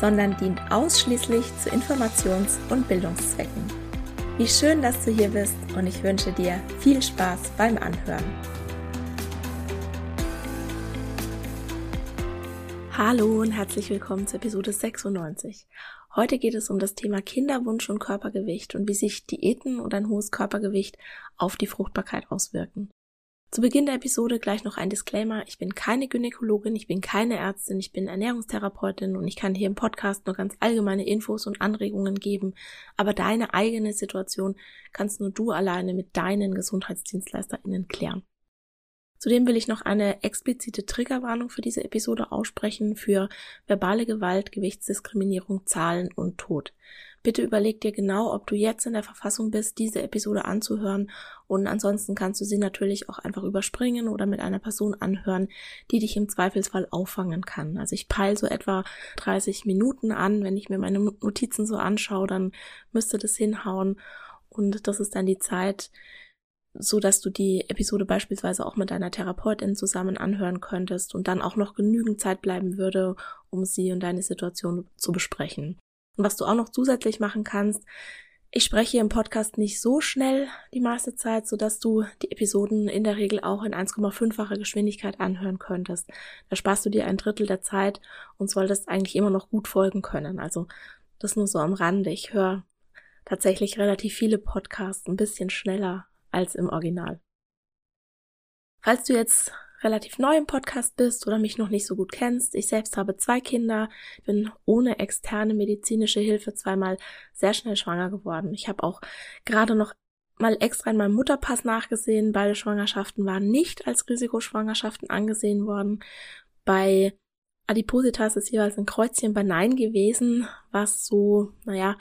sondern dient ausschließlich zu Informations- und Bildungszwecken. Wie schön, dass du hier bist und ich wünsche dir viel Spaß beim Anhören. Hallo und herzlich willkommen zur Episode 96. Heute geht es um das Thema Kinderwunsch und Körpergewicht und wie sich Diäten und ein hohes Körpergewicht auf die Fruchtbarkeit auswirken. Zu Beginn der Episode gleich noch ein Disclaimer. Ich bin keine Gynäkologin, ich bin keine Ärztin, ich bin Ernährungstherapeutin und ich kann hier im Podcast nur ganz allgemeine Infos und Anregungen geben. Aber deine eigene Situation kannst nur du alleine mit deinen GesundheitsdienstleisterInnen klären. Zudem will ich noch eine explizite Triggerwarnung für diese Episode aussprechen für verbale Gewalt, Gewichtsdiskriminierung, Zahlen und Tod. Bitte überleg dir genau, ob du jetzt in der Verfassung bist, diese Episode anzuhören und ansonsten kannst du sie natürlich auch einfach überspringen oder mit einer Person anhören, die dich im Zweifelsfall auffangen kann. Also ich peile so etwa 30 Minuten an. Wenn ich mir meine Notizen so anschaue, dann müsste das hinhauen und das ist dann die Zeit, so dass du die Episode beispielsweise auch mit deiner Therapeutin zusammen anhören könntest und dann auch noch genügend Zeit bleiben würde, um sie und deine Situation zu besprechen. Und was du auch noch zusätzlich machen kannst, ich spreche im Podcast nicht so schnell die meiste Zeit, so dass du die Episoden in der Regel auch in 1,5-facher Geschwindigkeit anhören könntest. Da sparst du dir ein Drittel der Zeit und solltest eigentlich immer noch gut folgen können. Also das nur so am Rande. Ich höre tatsächlich relativ viele Podcasts ein bisschen schneller als im Original. Falls du jetzt relativ neu im Podcast bist oder mich noch nicht so gut kennst, ich selbst habe zwei Kinder, bin ohne externe medizinische Hilfe zweimal sehr schnell schwanger geworden. Ich habe auch gerade noch mal extra in meinem Mutterpass nachgesehen. Beide Schwangerschaften waren nicht als Risikoschwangerschaften angesehen worden. Bei Adipositas ist jeweils ein Kreuzchen bei Nein gewesen, was so, naja,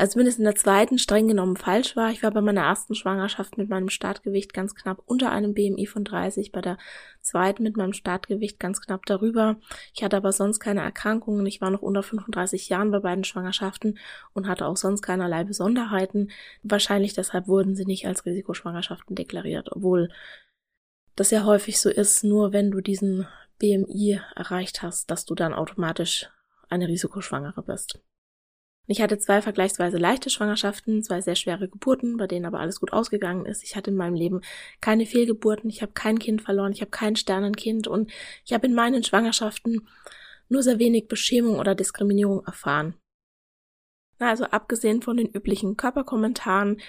also zumindest in der zweiten streng genommen falsch war. Ich war bei meiner ersten Schwangerschaft mit meinem Startgewicht ganz knapp unter einem BMI von 30, bei der zweiten mit meinem Startgewicht ganz knapp darüber. Ich hatte aber sonst keine Erkrankungen. Ich war noch unter 35 Jahren bei beiden Schwangerschaften und hatte auch sonst keinerlei Besonderheiten. Wahrscheinlich deshalb wurden sie nicht als Risikoschwangerschaften deklariert, obwohl das ja häufig so ist, nur wenn du diesen BMI erreicht hast, dass du dann automatisch eine Risikoschwangere bist. Ich hatte zwei vergleichsweise leichte Schwangerschaften, zwei sehr schwere Geburten, bei denen aber alles gut ausgegangen ist. Ich hatte in meinem Leben keine Fehlgeburten, ich habe kein Kind verloren, ich habe kein Sternenkind und ich habe in meinen Schwangerschaften nur sehr wenig Beschämung oder Diskriminierung erfahren. Also abgesehen von den üblichen Körperkommentaren,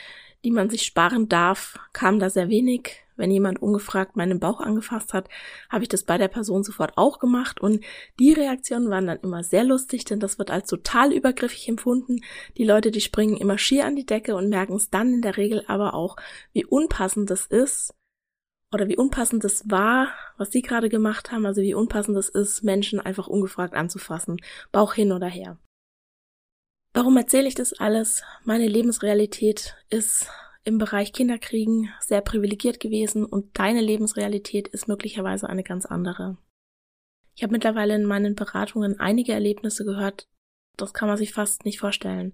die man sich sparen darf, kam da sehr wenig wenn jemand ungefragt meinen Bauch angefasst hat, habe ich das bei der Person sofort auch gemacht und die Reaktionen waren dann immer sehr lustig, denn das wird als total übergriffig empfunden. Die Leute, die springen immer schier an die Decke und merken es dann in der Regel aber auch, wie unpassend das ist oder wie unpassend das war, was sie gerade gemacht haben, also wie unpassend es ist, Menschen einfach ungefragt anzufassen, Bauch hin oder her. Warum erzähle ich das alles? Meine Lebensrealität ist im Bereich Kinderkriegen sehr privilegiert gewesen und deine Lebensrealität ist möglicherweise eine ganz andere. Ich habe mittlerweile in meinen Beratungen einige Erlebnisse gehört, das kann man sich fast nicht vorstellen,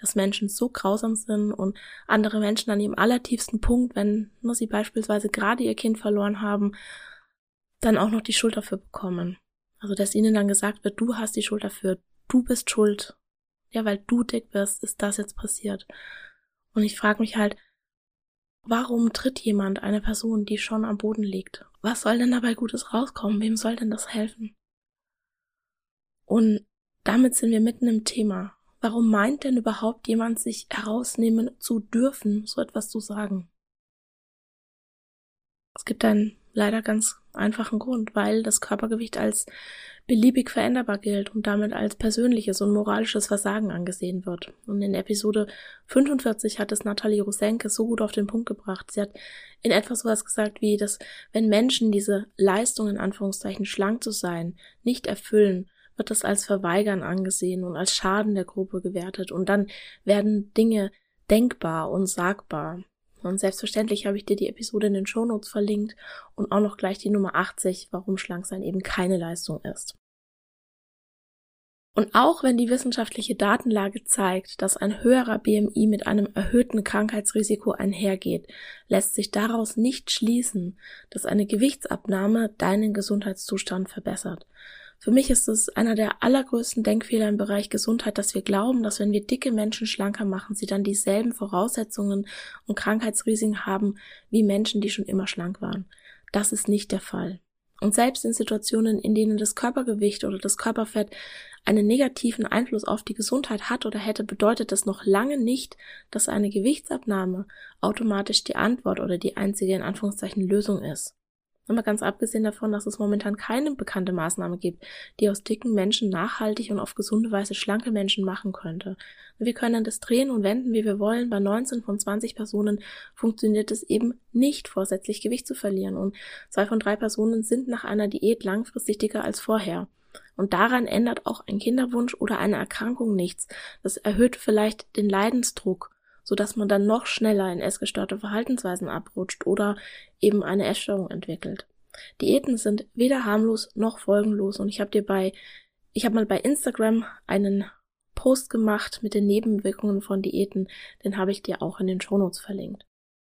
dass Menschen so grausam sind und andere Menschen an ihrem allertiefsten Punkt, wenn nur sie beispielsweise gerade ihr Kind verloren haben, dann auch noch die Schuld dafür bekommen. Also dass ihnen dann gesagt wird, du hast die Schuld dafür, du bist schuld. Ja, weil du dick bist, ist das jetzt passiert. Und ich frage mich halt, Warum tritt jemand eine Person, die schon am Boden liegt? Was soll denn dabei Gutes rauskommen? Wem soll denn das helfen? Und damit sind wir mitten im Thema. Warum meint denn überhaupt jemand, sich herausnehmen zu dürfen, so etwas zu sagen? Es gibt einen leider ganz einfachen Grund, weil das Körpergewicht als beliebig veränderbar gilt und damit als persönliches und moralisches Versagen angesehen wird. Und in Episode 45 hat es Nathalie Rosenke so gut auf den Punkt gebracht. Sie hat in etwa sowas gesagt wie, dass wenn Menschen diese Leistung in Anführungszeichen schlank zu sein nicht erfüllen, wird das als Verweigern angesehen und als Schaden der Gruppe gewertet und dann werden Dinge denkbar und sagbar. Und selbstverständlich habe ich dir die Episode in den Shownotes verlinkt und auch noch gleich die Nummer 80, warum Schlanksein eben keine Leistung ist. Und auch wenn die wissenschaftliche Datenlage zeigt, dass ein höherer BMI mit einem erhöhten Krankheitsrisiko einhergeht, lässt sich daraus nicht schließen, dass eine Gewichtsabnahme deinen Gesundheitszustand verbessert. Für mich ist es einer der allergrößten Denkfehler im Bereich Gesundheit, dass wir glauben, dass wenn wir dicke Menschen schlanker machen, sie dann dieselben Voraussetzungen und Krankheitsrisiken haben wie Menschen, die schon immer schlank waren. Das ist nicht der Fall. Und selbst in Situationen, in denen das Körpergewicht oder das Körperfett einen negativen Einfluss auf die Gesundheit hat oder hätte, bedeutet das noch lange nicht, dass eine Gewichtsabnahme automatisch die Antwort oder die einzige in Anführungszeichen Lösung ist. Aber ganz abgesehen davon, dass es momentan keine bekannte Maßnahme gibt, die aus dicken Menschen nachhaltig und auf gesunde Weise schlanke Menschen machen könnte. Wir können das drehen und wenden, wie wir wollen. Bei 19 von 20 Personen funktioniert es eben nicht, vorsätzlich Gewicht zu verlieren. Und zwei von drei Personen sind nach einer Diät langfristig dicker als vorher. Und daran ändert auch ein Kinderwunsch oder eine Erkrankung nichts. Das erhöht vielleicht den Leidensdruck so dass man dann noch schneller in essgestörte Verhaltensweisen abrutscht oder eben eine Essstörung entwickelt. Diäten sind weder harmlos noch folgenlos und ich habe dir bei ich habe mal bei Instagram einen Post gemacht mit den Nebenwirkungen von Diäten, den habe ich dir auch in den Shownotes verlinkt.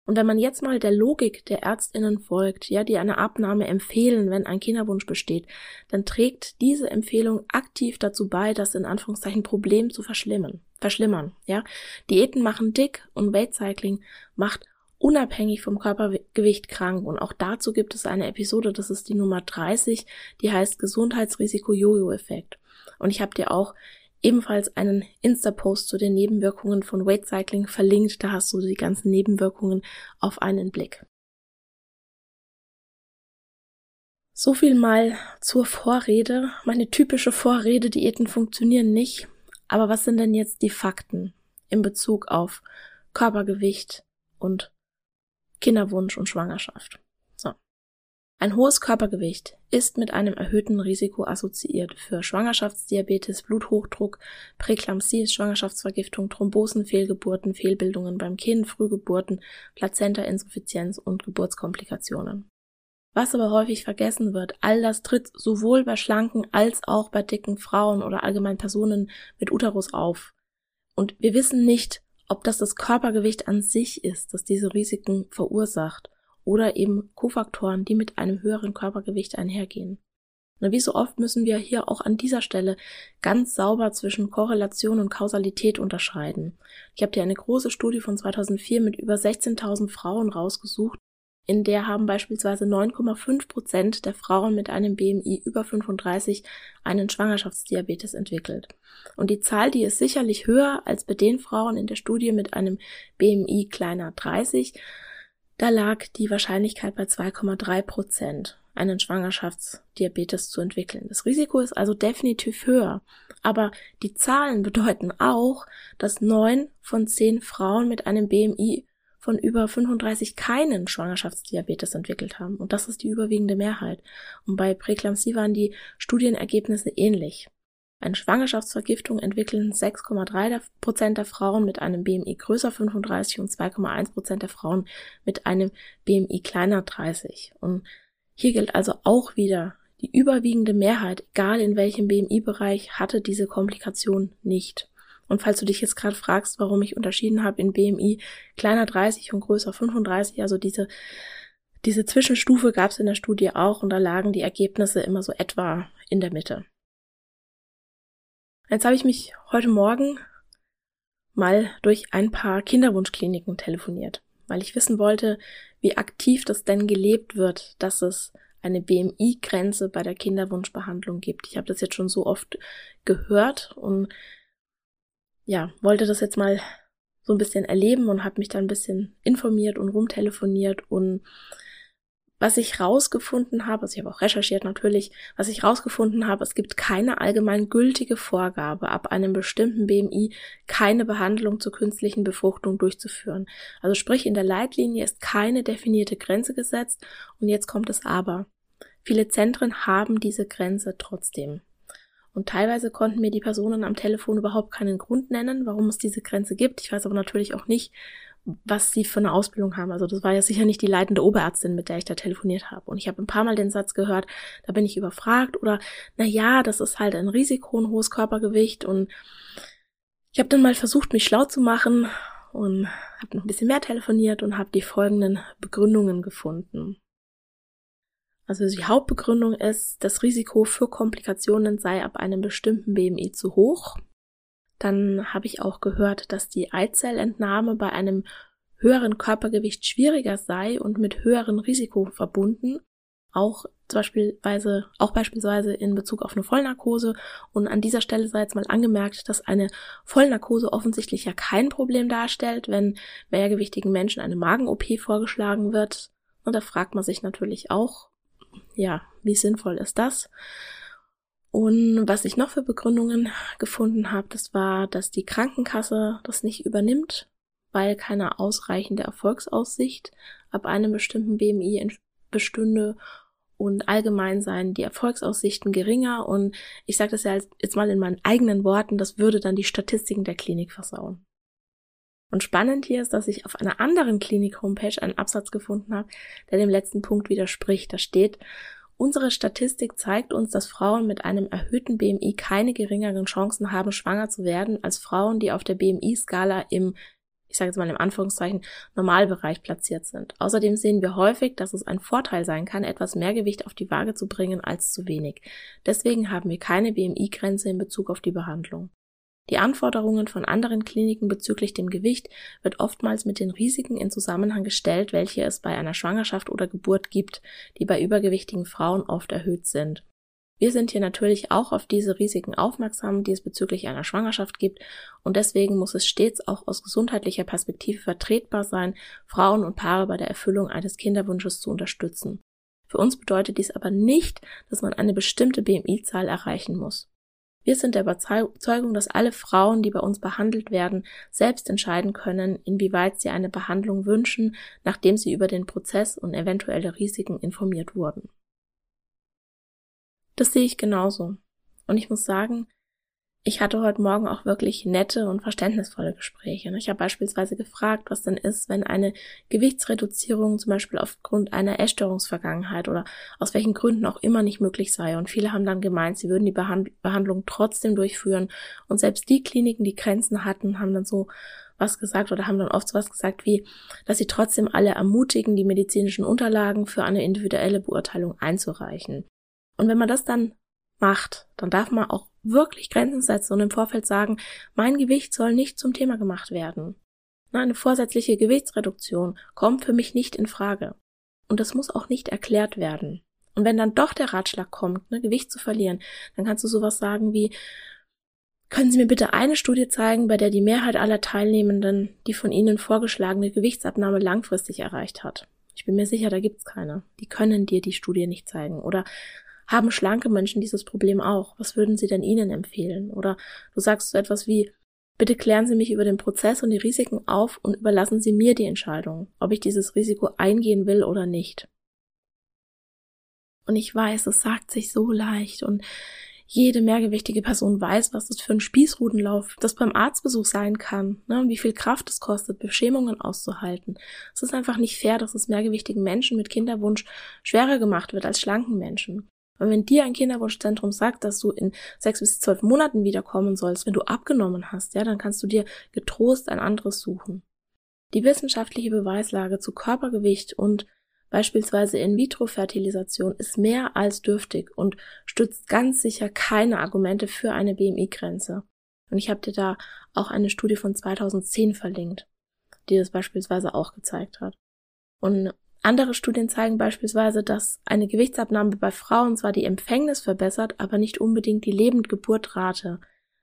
Und wenn man jetzt mal der Logik der Ärztinnen folgt, ja, die eine Abnahme empfehlen, wenn ein Kinderwunsch besteht, dann trägt diese Empfehlung aktiv dazu bei, das in Anführungszeichen Problem zu verschlimmern, verschlimmern, ja. Diäten machen dick und Weight Cycling macht unabhängig vom Körpergewicht krank. Und auch dazu gibt es eine Episode, das ist die Nummer 30, die heißt Gesundheitsrisiko-Jojo-Effekt. Und ich habe dir auch ebenfalls einen Insta-Post zu den Nebenwirkungen von Weight Cycling verlinkt. Da hast du die ganzen Nebenwirkungen auf einen Blick. So viel mal zur Vorrede. Meine typische Vorrede, Diäten funktionieren nicht. Aber was sind denn jetzt die Fakten in Bezug auf Körpergewicht und Kinderwunsch und Schwangerschaft? Ein hohes Körpergewicht ist mit einem erhöhten Risiko assoziiert für Schwangerschaftsdiabetes, Bluthochdruck, Präklampsie, Schwangerschaftsvergiftung, Thrombosen, Fehlgeburten, Fehlbildungen beim Kind, Frühgeburten, Plazentainsuffizienz und Geburtskomplikationen. Was aber häufig vergessen wird, all das tritt sowohl bei schlanken als auch bei dicken Frauen oder allgemein Personen mit Uterus auf. Und wir wissen nicht, ob das das Körpergewicht an sich ist, das diese Risiken verursacht oder eben Kofaktoren, die mit einem höheren Körpergewicht einhergehen. Und wie so oft müssen wir hier auch an dieser Stelle ganz sauber zwischen Korrelation und Kausalität unterscheiden. Ich habe dir eine große Studie von 2004 mit über 16.000 Frauen rausgesucht, in der haben beispielsweise 9,5 Prozent der Frauen mit einem BMI über 35 einen Schwangerschaftsdiabetes entwickelt. Und die Zahl, die ist sicherlich höher als bei den Frauen in der Studie mit einem BMI kleiner 30, da lag die Wahrscheinlichkeit bei 2,3 Prozent, einen Schwangerschaftsdiabetes zu entwickeln. Das Risiko ist also definitiv höher. Aber die Zahlen bedeuten auch, dass neun von zehn Frauen mit einem BMI von über 35 keinen Schwangerschaftsdiabetes entwickelt haben. Und das ist die überwiegende Mehrheit. Und bei Präklampsie waren die Studienergebnisse ähnlich. Eine Schwangerschaftsvergiftung entwickeln 6,3 Prozent der Frauen mit einem BMI größer 35 und 2,1 Prozent der Frauen mit einem BMI kleiner 30. Und hier gilt also auch wieder, die überwiegende Mehrheit, egal in welchem BMI-Bereich, hatte diese Komplikation nicht. Und falls du dich jetzt gerade fragst, warum ich unterschieden habe in BMI kleiner 30 und größer 35, also diese, diese Zwischenstufe gab es in der Studie auch und da lagen die Ergebnisse immer so etwa in der Mitte. Jetzt habe ich mich heute Morgen mal durch ein paar Kinderwunschkliniken telefoniert, weil ich wissen wollte, wie aktiv das denn gelebt wird, dass es eine BMI-Grenze bei der Kinderwunschbehandlung gibt. Ich habe das jetzt schon so oft gehört und ja, wollte das jetzt mal so ein bisschen erleben und habe mich dann ein bisschen informiert und rumtelefoniert und was ich rausgefunden habe, also ich habe auch recherchiert natürlich, was ich rausgefunden habe, es gibt keine allgemein gültige Vorgabe, ab einem bestimmten BMI keine Behandlung zur künstlichen Befruchtung durchzuführen. Also sprich, in der Leitlinie ist keine definierte Grenze gesetzt und jetzt kommt es aber. Viele Zentren haben diese Grenze trotzdem. Und teilweise konnten mir die Personen am Telefon überhaupt keinen Grund nennen, warum es diese Grenze gibt. Ich weiß aber natürlich auch nicht, was sie für eine Ausbildung haben. Also das war ja sicher nicht die leitende Oberärztin, mit der ich da telefoniert habe. Und ich habe ein paar Mal den Satz gehört, da bin ich überfragt oder na ja, das ist halt ein Risiko, ein hohes Körpergewicht und ich habe dann mal versucht, mich schlau zu machen und habe noch ein bisschen mehr telefoniert und habe die folgenden Begründungen gefunden. Also die Hauptbegründung ist, das Risiko für Komplikationen sei ab einem bestimmten BMI zu hoch. Dann habe ich auch gehört, dass die Eizellentnahme bei einem höheren Körpergewicht schwieriger sei und mit höherem Risiko verbunden. Auch beispielsweise, auch beispielsweise in Bezug auf eine Vollnarkose. Und an dieser Stelle sei jetzt mal angemerkt, dass eine Vollnarkose offensichtlich ja kein Problem darstellt, wenn mehrgewichtigen Menschen eine Magen-OP vorgeschlagen wird. Und da fragt man sich natürlich auch, ja, wie sinnvoll ist das? Und was ich noch für Begründungen gefunden habe, das war, dass die Krankenkasse das nicht übernimmt, weil keine ausreichende Erfolgsaussicht ab einem bestimmten BMI bestünde und allgemein seien die Erfolgsaussichten geringer und ich sage das ja jetzt mal in meinen eigenen Worten, das würde dann die Statistiken der Klinik versauen. Und spannend hier ist, dass ich auf einer anderen Klinik-Homepage einen Absatz gefunden habe, der dem letzten Punkt widerspricht. Da steht, Unsere Statistik zeigt uns, dass Frauen mit einem erhöhten BMI keine geringeren Chancen haben, schwanger zu werden, als Frauen, die auf der BMI-Skala im, ich sage jetzt mal im Anführungszeichen, Normalbereich platziert sind. Außerdem sehen wir häufig, dass es ein Vorteil sein kann, etwas mehr Gewicht auf die Waage zu bringen als zu wenig. Deswegen haben wir keine BMI-Grenze in Bezug auf die Behandlung. Die Anforderungen von anderen Kliniken bezüglich dem Gewicht wird oftmals mit den Risiken in Zusammenhang gestellt, welche es bei einer Schwangerschaft oder Geburt gibt, die bei übergewichtigen Frauen oft erhöht sind. Wir sind hier natürlich auch auf diese Risiken aufmerksam, die es bezüglich einer Schwangerschaft gibt, und deswegen muss es stets auch aus gesundheitlicher Perspektive vertretbar sein, Frauen und Paare bei der Erfüllung eines Kinderwunsches zu unterstützen. Für uns bedeutet dies aber nicht, dass man eine bestimmte BMI-Zahl erreichen muss. Wir sind der Überzeugung, dass alle Frauen, die bei uns behandelt werden, selbst entscheiden können, inwieweit sie eine Behandlung wünschen, nachdem sie über den Prozess und eventuelle Risiken informiert wurden. Das sehe ich genauso. Und ich muss sagen, ich hatte heute Morgen auch wirklich nette und verständnisvolle Gespräche. Ich habe beispielsweise gefragt, was denn ist, wenn eine Gewichtsreduzierung zum Beispiel aufgrund einer Essstörungsvergangenheit oder aus welchen Gründen auch immer nicht möglich sei. Und viele haben dann gemeint, sie würden die Behandlung trotzdem durchführen. Und selbst die Kliniken, die Grenzen hatten, haben dann so was gesagt oder haben dann oft so was gesagt wie, dass sie trotzdem alle ermutigen, die medizinischen Unterlagen für eine individuelle Beurteilung einzureichen. Und wenn man das dann macht, dann darf man auch wirklich Grenzen setzen und im Vorfeld sagen, mein Gewicht soll nicht zum Thema gemacht werden. Eine vorsätzliche Gewichtsreduktion kommt für mich nicht in Frage. Und das muss auch nicht erklärt werden. Und wenn dann doch der Ratschlag kommt, ne, Gewicht zu verlieren, dann kannst du sowas sagen wie, können Sie mir bitte eine Studie zeigen, bei der die Mehrheit aller Teilnehmenden die von Ihnen vorgeschlagene Gewichtsabnahme langfristig erreicht hat? Ich bin mir sicher, da gibt's keine. Die können dir die Studie nicht zeigen. Oder haben schlanke Menschen dieses Problem auch? Was würden Sie denn ihnen empfehlen? Oder du sagst so etwas wie, bitte klären Sie mich über den Prozess und die Risiken auf und überlassen Sie mir die Entscheidung, ob ich dieses Risiko eingehen will oder nicht. Und ich weiß, es sagt sich so leicht und jede mehrgewichtige Person weiß, was das für ein Spießrutenlauf das beim Arztbesuch sein kann, ne, und wie viel Kraft es kostet, Beschämungen auszuhalten. Es ist einfach nicht fair, dass es mehrgewichtigen Menschen mit Kinderwunsch schwerer gemacht wird als schlanken Menschen. Und wenn dir ein Kinderwunschzentrum sagt, dass du in sechs bis zwölf Monaten wiederkommen sollst, wenn du abgenommen hast, ja, dann kannst du dir getrost ein anderes suchen. Die wissenschaftliche Beweislage zu Körpergewicht und beispielsweise In-vitro-Fertilisation ist mehr als dürftig und stützt ganz sicher keine Argumente für eine BMI-Grenze. Und ich habe dir da auch eine Studie von 2010 verlinkt, die das beispielsweise auch gezeigt hat. Und Andere Studien zeigen beispielsweise, dass eine Gewichtsabnahme bei Frauen zwar die Empfängnis verbessert, aber nicht unbedingt die Lebendgeburtrate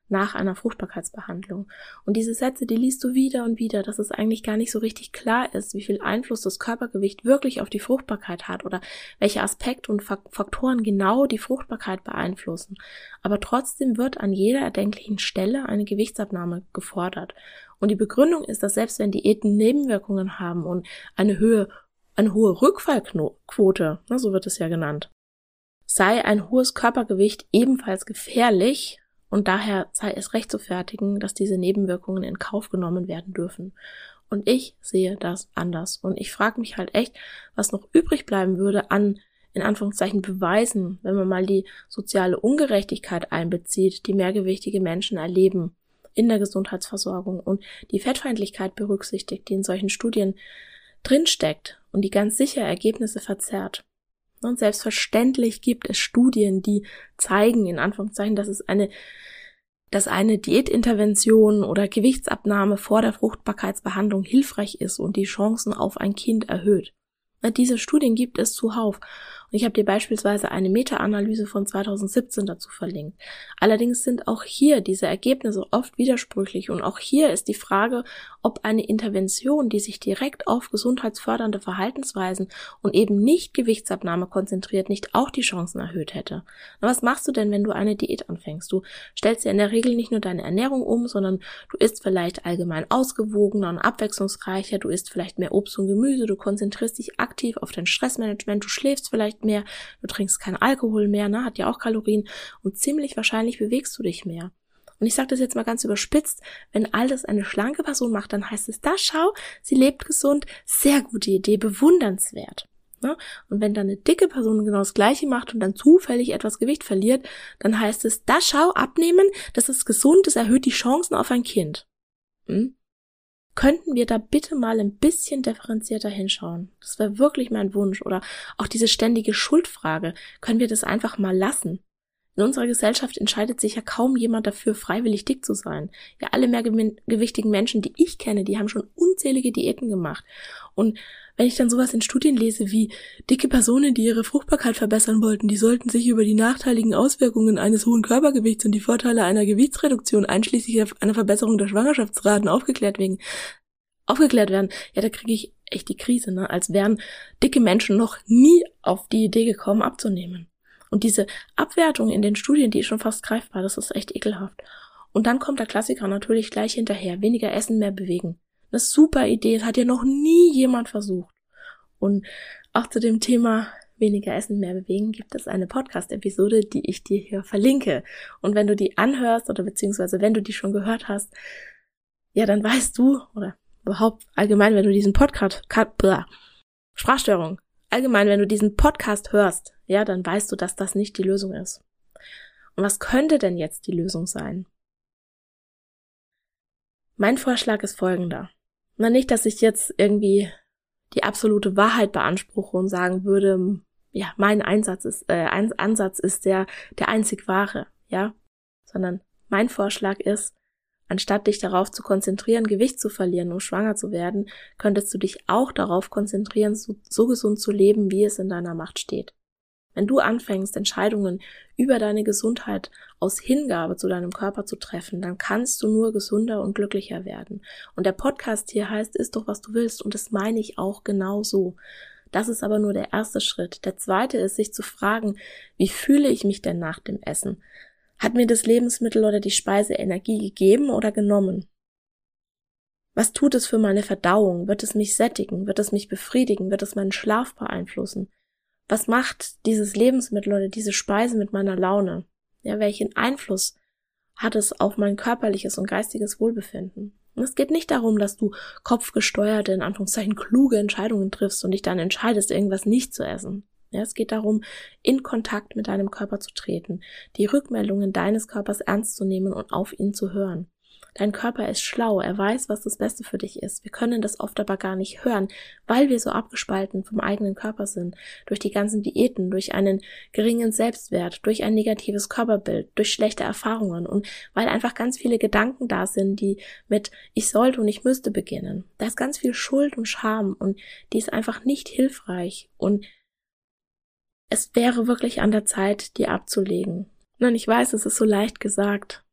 nach einer Fruchtbarkeitsbehandlung. Und diese Sätze, die liest du wieder und wieder, dass es eigentlich gar nicht so richtig klar ist, wie viel Einfluss das Körpergewicht wirklich auf die Fruchtbarkeit hat oder welche Aspekte und Faktoren genau die Fruchtbarkeit beeinflussen. Aber trotzdem wird an jeder erdenklichen Stelle eine Gewichtsabnahme gefordert. Und die Begründung ist, dass selbst wenn Diäten Nebenwirkungen haben und eine Höhe, eine hohe Rückfallquote, ne, so wird es ja genannt, sei ein hohes Körpergewicht ebenfalls gefährlich und daher sei es recht zu fertigen, dass diese Nebenwirkungen in Kauf genommen werden dürfen. Und ich sehe das anders. Und ich frage mich halt echt, was noch übrig bleiben würde an, in Anführungszeichen, Beweisen, wenn man mal die soziale Ungerechtigkeit einbezieht, die mehrgewichtige Menschen erleben in der Gesundheitsversorgung und die Fettfeindlichkeit berücksichtigt, die in solchen Studien drinsteckt und die ganz sicher Ergebnisse verzerrt. Und selbstverständlich gibt es Studien, die zeigen, in Anführungszeichen, dass es eine, dass eine Diätintervention oder Gewichtsabnahme vor der Fruchtbarkeitsbehandlung hilfreich ist und die Chancen auf ein Kind erhöht. Diese Studien gibt es zuhauf. Ich habe dir beispielsweise eine Meta-Analyse von 2017 dazu verlinkt. Allerdings sind auch hier diese Ergebnisse oft widersprüchlich und auch hier ist die Frage, ob eine Intervention, die sich direkt auf gesundheitsfördernde Verhaltensweisen und eben nicht Gewichtsabnahme konzentriert, nicht auch die Chancen erhöht hätte. Na, was machst du denn, wenn du eine Diät anfängst? Du stellst ja in der Regel nicht nur deine Ernährung um, sondern du isst vielleicht allgemein ausgewogener und abwechslungsreicher, du isst vielleicht mehr Obst und Gemüse, du konzentrierst dich aktiv auf dein Stressmanagement, du schläfst vielleicht mehr, du trinkst keinen Alkohol mehr, ne, hat ja auch Kalorien und ziemlich wahrscheinlich bewegst du dich mehr. Und ich sage das jetzt mal ganz überspitzt, wenn all das eine schlanke Person macht, dann heißt es, da schau, sie lebt gesund, sehr gute Idee, bewundernswert. Ne? Und wenn dann eine dicke Person genau das gleiche macht und dann zufällig etwas Gewicht verliert, dann heißt es, da schau, abnehmen, das ist gesund, das erhöht die Chancen auf ein Kind. Hm? Könnten wir da bitte mal ein bisschen differenzierter hinschauen? Das wäre wirklich mein Wunsch. Oder auch diese ständige Schuldfrage. Können wir das einfach mal lassen? In unserer Gesellschaft entscheidet sich ja kaum jemand dafür, freiwillig dick zu sein. Ja, alle mehrgewichtigen Menschen, die ich kenne, die haben schon unzählige Diäten gemacht. Und wenn ich dann sowas in Studien lese wie dicke Personen, die ihre Fruchtbarkeit verbessern wollten, die sollten sich über die nachteiligen Auswirkungen eines hohen Körpergewichts und die Vorteile einer Gewichtsreduktion einschließlich einer Verbesserung der Schwangerschaftsraten aufgeklärt wegen aufgeklärt werden, ja, da kriege ich echt die Krise, ne? Als wären dicke Menschen noch nie auf die Idee gekommen, abzunehmen. Und diese Abwertung in den Studien, die ist schon fast greifbar, das ist echt ekelhaft. Und dann kommt der Klassiker natürlich gleich hinterher, weniger essen, mehr bewegen. Eine super Idee, das hat ja noch nie jemand versucht. Und auch zu dem Thema weniger essen, mehr bewegen gibt es eine Podcast-Episode, die ich dir hier verlinke. Und wenn du die anhörst oder beziehungsweise wenn du die schon gehört hast, ja, dann weißt du, oder überhaupt allgemein, wenn du diesen Podcast, Sprachstörung, allgemein, wenn du diesen Podcast hörst, ja, dann weißt du, dass das nicht die Lösung ist. Und was könnte denn jetzt die Lösung sein? Mein Vorschlag ist folgender. Na, nicht, dass ich jetzt irgendwie die absolute Wahrheit beanspruche und sagen würde, ja, mein Einsatz ist, äh, Ansatz ist der, der einzig wahre, ja, sondern mein Vorschlag ist, Anstatt dich darauf zu konzentrieren, Gewicht zu verlieren, um schwanger zu werden, könntest du dich auch darauf konzentrieren, so, so, gesund zu leben, wie es in deiner Macht steht. Wenn du anfängst, Entscheidungen über deine Gesundheit aus Hingabe zu deinem Körper zu treffen, dann kannst du nur gesünder und glücklicher werden. Und der Podcast hier heißt, ist doch was du willst, und das meine ich auch genau so. Das ist aber nur der erste Schritt. Der zweite ist, sich zu fragen, wie fühle ich mich denn nach dem Essen? Hat mir das Lebensmittel oder die Speise Energie gegeben oder genommen? Was tut es für meine Verdauung? Wird es mich sättigen? Wird es mich befriedigen? Wird es meinen Schlaf beeinflussen? Was macht dieses Lebensmittel oder diese Speise mit meiner Laune? Ja, welchen Einfluss hat es auf mein körperliches und geistiges Wohlbefinden? Und es geht nicht darum, dass du kopfgesteuerte, in Anführungszeichen kluge Entscheidungen triffst und dich dann entscheidest, irgendwas nicht zu essen. Ja, es geht darum, in Kontakt mit deinem Körper zu treten, die Rückmeldungen deines Körpers ernst zu nehmen und auf ihn zu hören. Dein Körper ist schlau, er weiß, was das Beste für dich ist. Wir können das oft aber gar nicht hören, weil wir so abgespalten vom eigenen Körper sind, durch die ganzen Diäten, durch einen geringen Selbstwert, durch ein negatives Körperbild, durch schlechte Erfahrungen und weil einfach ganz viele Gedanken da sind, die mit ich sollte und ich müsste beginnen. Da ist ganz viel Schuld und Scham und die ist einfach nicht hilfreich und es wäre wirklich an der Zeit, die abzulegen. Und ich weiß, es ist so leicht gesagt,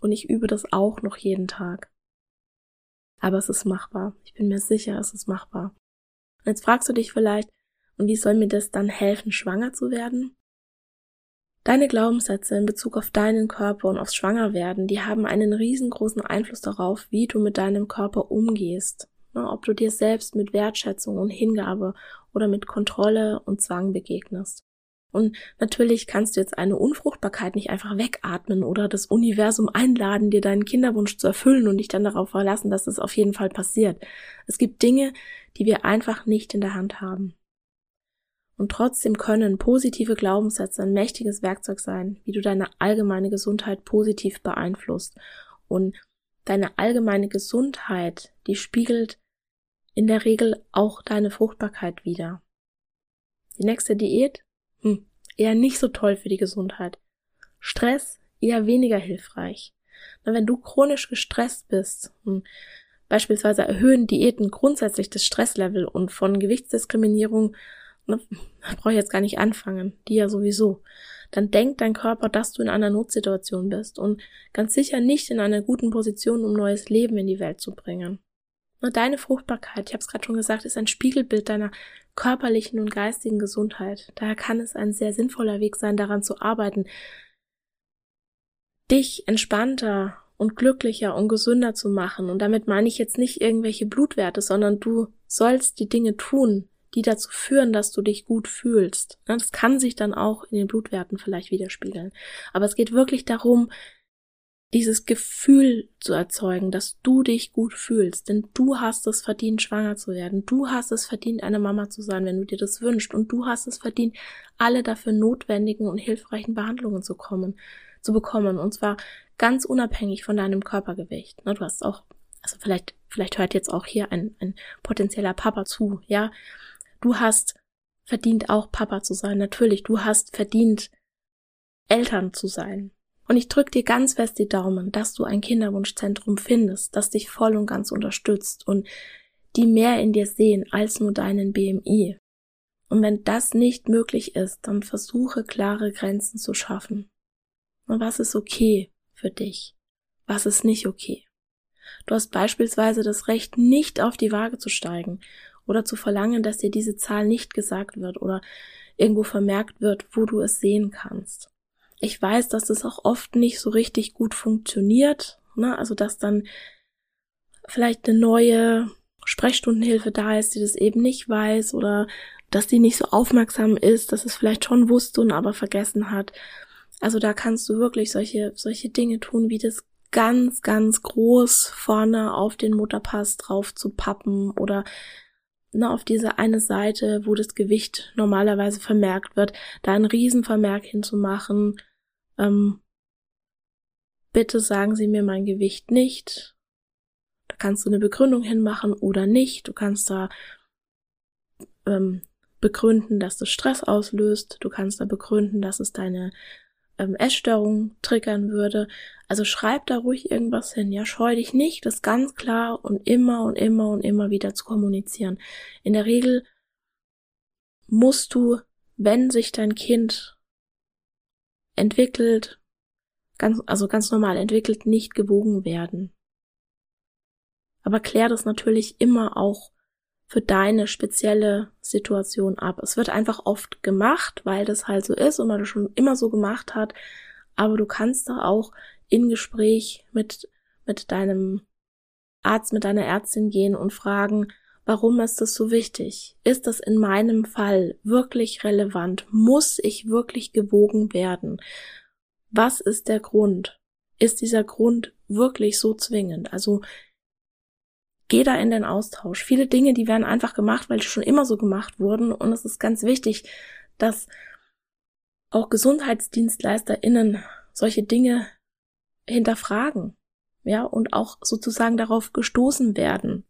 und ich übe das auch noch jeden Tag. Aber es ist machbar. Ich bin mir sicher, es ist machbar. Und jetzt fragst du dich vielleicht, und wie soll mir das dann helfen, schwanger zu werden? Deine Glaubenssätze in Bezug auf deinen Körper und aufs Schwangerwerden, die haben einen riesengroßen Einfluss darauf, wie du mit deinem Körper umgehst. Ne, ob du dir selbst mit Wertschätzung und Hingabe oder mit Kontrolle und Zwang begegnest. Und natürlich kannst du jetzt eine Unfruchtbarkeit nicht einfach wegatmen oder das Universum einladen, dir deinen Kinderwunsch zu erfüllen und dich dann darauf verlassen, dass es auf jeden Fall passiert. Es gibt Dinge, die wir einfach nicht in der Hand haben. Und trotzdem können positive Glaubenssätze ein mächtiges Werkzeug sein, wie du deine allgemeine Gesundheit positiv beeinflusst. Und deine allgemeine Gesundheit, die spiegelt in der Regel auch deine Fruchtbarkeit wider. Die nächste Diät hm, eher nicht so toll für die Gesundheit. Stress eher weniger hilfreich. Na, wenn du chronisch gestresst bist, hm, beispielsweise erhöhen Diäten grundsätzlich das Stresslevel und von Gewichtsdiskriminierung, ne, brauche ich jetzt gar nicht anfangen, die ja sowieso. Dann denkt dein Körper, dass du in einer Notsituation bist und ganz sicher nicht in einer guten Position, um neues Leben in die Welt zu bringen. Nur deine Fruchtbarkeit, ich habe es gerade schon gesagt, ist ein Spiegelbild deiner körperlichen und geistigen Gesundheit. Daher kann es ein sehr sinnvoller Weg sein, daran zu arbeiten, dich entspannter und glücklicher und gesünder zu machen. Und damit meine ich jetzt nicht irgendwelche Blutwerte, sondern du sollst die Dinge tun, die dazu führen, dass du dich gut fühlst. Das kann sich dann auch in den Blutwerten vielleicht widerspiegeln. Aber es geht wirklich darum, dieses Gefühl zu erzeugen, dass du dich gut fühlst, denn du hast es verdient, schwanger zu werden, du hast es verdient, eine Mama zu sein, wenn du dir das wünschst, und du hast es verdient, alle dafür notwendigen und hilfreichen Behandlungen zu kommen, zu bekommen, und zwar ganz unabhängig von deinem Körpergewicht. Du hast auch, also vielleicht, vielleicht hört jetzt auch hier ein, ein potenzieller Papa zu, ja. Du hast verdient auch Papa zu sein, natürlich, du hast verdient, Eltern zu sein, und ich drück dir ganz fest die Daumen, dass du ein Kinderwunschzentrum findest, das dich voll und ganz unterstützt und die mehr in dir sehen als nur deinen BMI. Und wenn das nicht möglich ist, dann versuche klare Grenzen zu schaffen. Und was ist okay für dich? Was ist nicht okay? Du hast beispielsweise das Recht, nicht auf die Waage zu steigen oder zu verlangen, dass dir diese Zahl nicht gesagt wird oder irgendwo vermerkt wird, wo du es sehen kannst. Ich weiß, dass das auch oft nicht so richtig gut funktioniert. Ne? Also dass dann vielleicht eine neue Sprechstundenhilfe da ist, die das eben nicht weiß oder dass die nicht so aufmerksam ist, dass es vielleicht schon wusste und aber vergessen hat. Also da kannst du wirklich solche, solche Dinge tun, wie das ganz, ganz groß vorne auf den Mutterpass drauf zu pappen oder ne, auf diese eine Seite, wo das Gewicht normalerweise vermerkt wird, da einen Riesenvermerk hinzumachen ähm, bitte sagen Sie mir mein Gewicht nicht. Da kannst du eine Begründung hinmachen oder nicht. Du kannst da ähm, begründen, dass das Stress auslöst. Du kannst da begründen, dass es deine ähm, Essstörung triggern würde. Also schreib da ruhig irgendwas hin. Ja, scheu dich nicht, das ganz klar und immer und immer und immer wieder zu kommunizieren. In der Regel musst du, wenn sich dein Kind entwickelt, ganz, also ganz normal entwickelt, nicht gewogen werden. Aber klär das natürlich immer auch für deine spezielle Situation ab. Es wird einfach oft gemacht, weil das halt so ist und man das schon immer so gemacht hat. Aber du kannst da auch in Gespräch mit, mit deinem Arzt, mit deiner Ärztin gehen und fragen, warum ist das so wichtig? Ist das in meinem Fall wirklich relevant? Muss ich wirklich gewogen werden? Was ist der Grund? Ist dieser Grund wirklich so zwingend? Also geh da in den Austausch. Viele Dinge, die werden einfach gemacht, weil die schon immer so gemacht wurden. Und es ist ganz wichtig, dass auch GesundheitsdienstleisterInnen solche Dinge hinterfragen. ja, und auch sozusagen darauf gestoßen werden,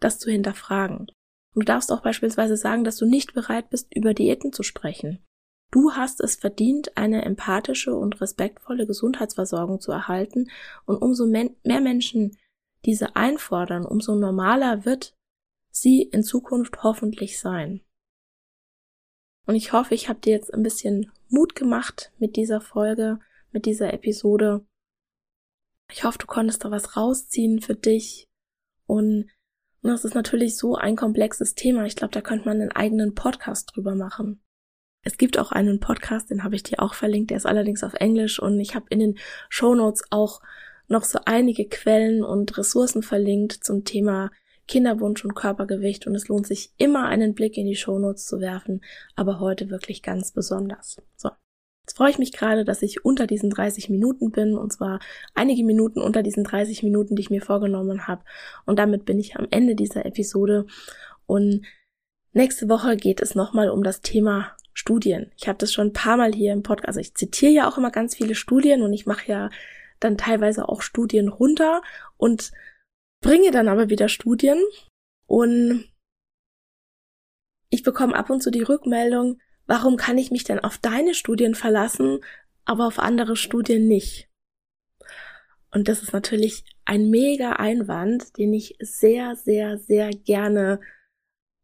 das zu hinterfragen. Und du darfst auch beispielsweise sagen, dass du nicht bereit bist, über Diäten zu sprechen. Du hast es verdient, eine empathische und respektvolle Gesundheitsversorgung zu erhalten, und umso mehr Menschen diese einfordern, umso normaler wird sie in Zukunft hoffentlich sein. Und ich hoffe, ich habe dir jetzt ein bisschen Mut gemacht mit dieser Folge, mit dieser Episode. Ich hoffe, du konntest da was rausziehen für dich. Und, und das ist natürlich so ein komplexes Thema. Ich glaube, da könnte man einen eigenen Podcast drüber machen. Es gibt auch einen Podcast, den habe ich dir auch verlinkt, der ist allerdings auf Englisch und ich habe in den Show Notes auch noch so einige Quellen und Ressourcen verlinkt zum Thema Kinderwunsch und Körpergewicht und es lohnt sich immer einen Blick in die Shownotes zu werfen, aber heute wirklich ganz besonders. So. Jetzt freue ich mich gerade, dass ich unter diesen 30 Minuten bin und zwar einige Minuten unter diesen 30 Minuten, die ich mir vorgenommen habe. Und damit bin ich am Ende dieser Episode. Und nächste Woche geht es nochmal um das Thema Studien. Ich habe das schon ein paar Mal hier im Podcast, also ich zitiere ja auch immer ganz viele Studien und ich mache ja dann teilweise auch Studien runter und bringe dann aber wieder Studien. Und ich bekomme ab und zu die Rückmeldung, warum kann ich mich denn auf deine Studien verlassen, aber auf andere Studien nicht? Und das ist natürlich ein mega Einwand, den ich sehr, sehr, sehr gerne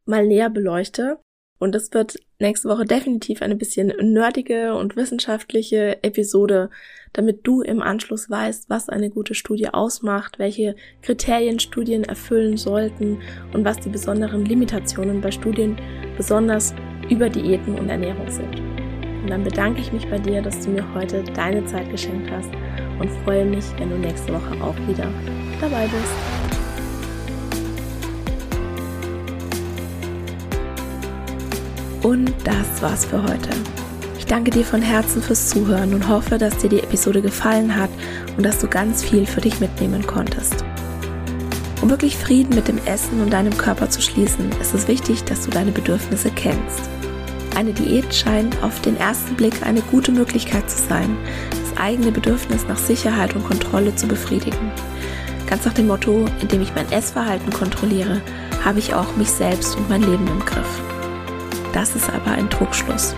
mal näher beleuchte. Und das wird nächste Woche definitiv eine bisschen nerdige und wissenschaftliche Episode, damit du im Anschluss weißt, was eine gute Studie ausmacht, welche Kriterien Studien erfüllen sollten und was die besonderen Limitationen bei Studien besonders über Diäten und Ernährung sind. Und dann bedanke ich mich bei dir, dass du mir heute deine Zeit geschenkt hast und freue mich, wenn du nächste Woche auch wieder dabei bist. Und das war's für heute. Ich danke dir von Herzen fürs Zuhören und hoffe, dass dir die Episode gefallen hat und dass du ganz viel für dich mitnehmen konntest. Um wirklich Frieden mit dem Essen und deinem Körper zu schließen, ist es wichtig, dass du deine Bedürfnisse kennst. Eine Diät scheint auf den ersten Blick eine gute Möglichkeit zu sein, das eigene Bedürfnis nach Sicherheit und Kontrolle zu befriedigen. Ganz nach dem Motto, indem ich mein Essverhalten kontrolliere, habe ich auch mich selbst und mein Leben im Griff. Das ist aber ein Trugschluss.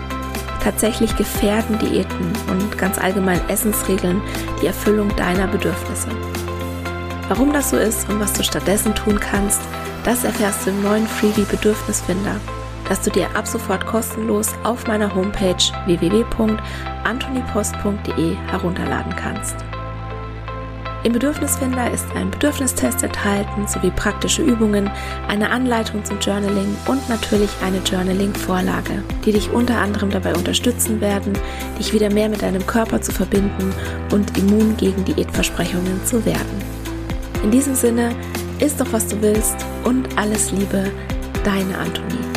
Tatsächlich gefährden Diäten und ganz allgemein Essensregeln die Erfüllung deiner Bedürfnisse. Warum das so ist und was du stattdessen tun kannst, das erfährst du im neuen Freebie Bedürfnisfinder, das du dir ab sofort kostenlos auf meiner Homepage www.antonipost.de herunterladen kannst. Im Bedürfnisfinder ist ein Bedürfnistest enthalten sowie praktische Übungen, eine Anleitung zum Journaling und natürlich eine Journaling-Vorlage, die dich unter anderem dabei unterstützen werden, dich wieder mehr mit deinem Körper zu verbinden und immun gegen Diätversprechungen zu werden. In diesem Sinne, isst doch was du willst und alles Liebe, deine Antonie.